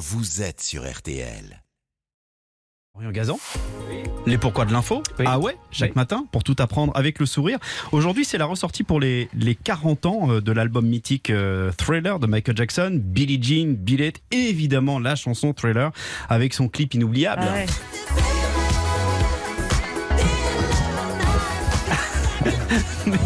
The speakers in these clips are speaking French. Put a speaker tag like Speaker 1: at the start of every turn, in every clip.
Speaker 1: vous êtes sur RTL.
Speaker 2: Orion Gazan Les pourquoi de l'info
Speaker 3: Oui.
Speaker 2: Ah ouais Chaque
Speaker 3: Oui.
Speaker 2: matin pour tout apprendre avec le sourire. Aujourd'hui, c'est la ressortie pour les, les 40 ans euh, de l'album mythique euh, Thriller de Michael Jackson, Billie Jean, Billet et évidemment la chanson Thriller avec son clip inoubliable.
Speaker 4: Ah ouais.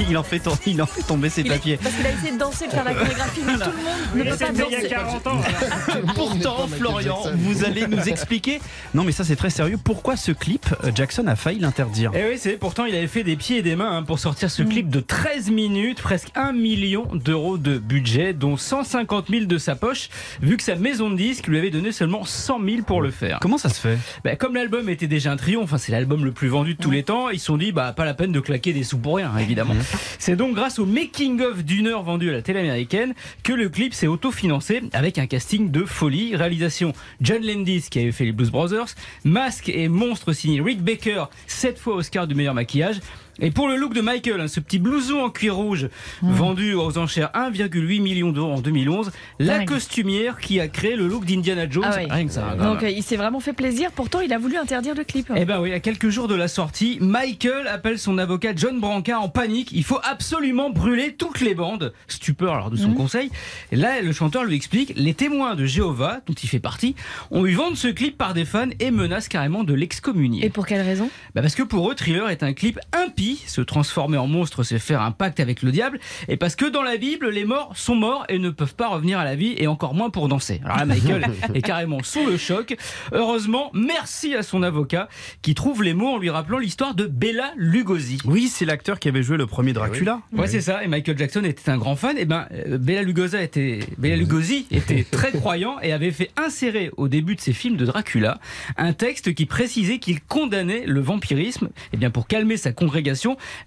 Speaker 2: il, en fait tom- il en fait tomber ses
Speaker 4: Il
Speaker 2: papiers.
Speaker 4: parce qu'il a essayé de danser, de faire la chorégraphie, mais tout le monde ne peut pas
Speaker 3: il y a
Speaker 4: danser.
Speaker 3: 40 ans.
Speaker 2: Pourtant, Florian, vous allez nous expliquer. Non, mais ça, c'est très sérieux. Pourquoi ce clip, euh, Jackson a failli l'interdire
Speaker 3: Et Eh oui, c'est pourtant il avait fait des pieds et des mains hein, pour sortir
Speaker 4: Mm.
Speaker 3: ce clip de 13 minutes, presque 1 million d'euros de budget, dont 150 000 de sa poche, vu que sa maison de disques lui avait donné seulement 100 000 pour le faire.
Speaker 2: Comment ça se fait
Speaker 3: Bah, comme l'album était déjà un triomphe, enfin, c'est l'album le plus vendu de tous les temps, ils se sont dit bah pas la peine de claquer des sous pour rien, évidemment. C'est donc grâce au making of d'une heure vendu à la télé américaine que le clip s'est autofinancé avec un casting de folie. Réalisation John Landis qui avait fait les Blues Brothers, masque et monstre signé Rick Baker, sept fois Oscar du meilleur maquillage. Et pour le look de Michael, hein, ce petit blouson en cuir rouge vendu aux enchères 1,8 million d'euros en 2011, la
Speaker 4: Dingue.
Speaker 3: costumière qui a créé le look d'Indiana Jones,
Speaker 4: Ah oui.
Speaker 3: rien que ça. hein,
Speaker 4: Donc euh, il s'est vraiment fait plaisir, pourtant il a voulu interdire le clip.
Speaker 3: Eh ben oui, à quelques jours de la sortie, Michael appelle son avocat John Branca en panique. Il faut absolument brûler toutes les bandes. Stupeur alors de son conseil. Et là, le chanteur lui explique les témoins de Jéhovah, dont il fait partie, ont eu vent de ce clip par des fans et menacent carrément de l'excommunier.
Speaker 4: Et pour quelle raison?
Speaker 3: Bah parce que pour eux, Thriller est un clip impie. Se transformer en monstre, c'est faire un pacte avec le diable. Et parce que dans la Bible, les morts sont morts et ne peuvent pas revenir à la vie, et encore moins pour danser. Alors là, Michael est carrément sous le choc. Heureusement, merci à son avocat qui trouve les mots en lui rappelant l'histoire de Bella Lugosi.
Speaker 2: Oui, c'est l'acteur qui avait joué le premier Dracula.
Speaker 3: Ouais, c'est ça. Et Michael Jackson était un grand fan. Et ben, euh, Bela Lugosi était, Bela Lugosi était très croyant et avait fait insérer au début de ses films de Dracula un texte qui précisait qu'il condamnait le vampirisme. Et bien, pour calmer sa congrégation,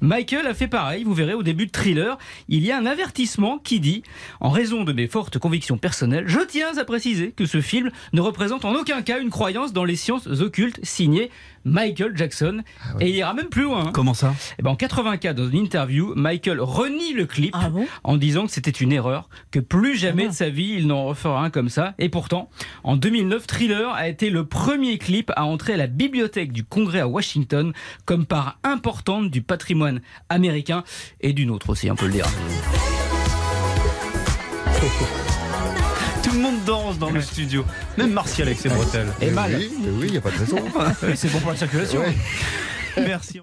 Speaker 3: Michael a fait pareil. Vous verrez au début de Thriller, il y a un avertissement qui dit, en raison de mes fortes convictions personnelles, je tiens à préciser que ce film ne représente en aucun cas une croyance dans les sciences occultes signé Michael Jackson. Et il ira même plus loin. hein.
Speaker 2: Comment ça?
Speaker 3: Eh ben, en 84, dans une interview, Michael renie le clip
Speaker 4: Ah bon?
Speaker 3: en disant que c'était une erreur, que plus jamais de sa vie il n'en refera un comme ça. Et pourtant, en 2009, Thriller a été le premier clip à entrer à la bibliothèque du Congrès à Washington comme part importante du patrimoine américain et d'une autre aussi, on peut le dire.
Speaker 2: Tout le monde danse dans le studio. Même Martial avec ses bretelles.
Speaker 3: Et mal.
Speaker 5: Oui, mais oui, il n'y a pas de raison.
Speaker 3: C'est bon pour la circulation.
Speaker 2: Merci.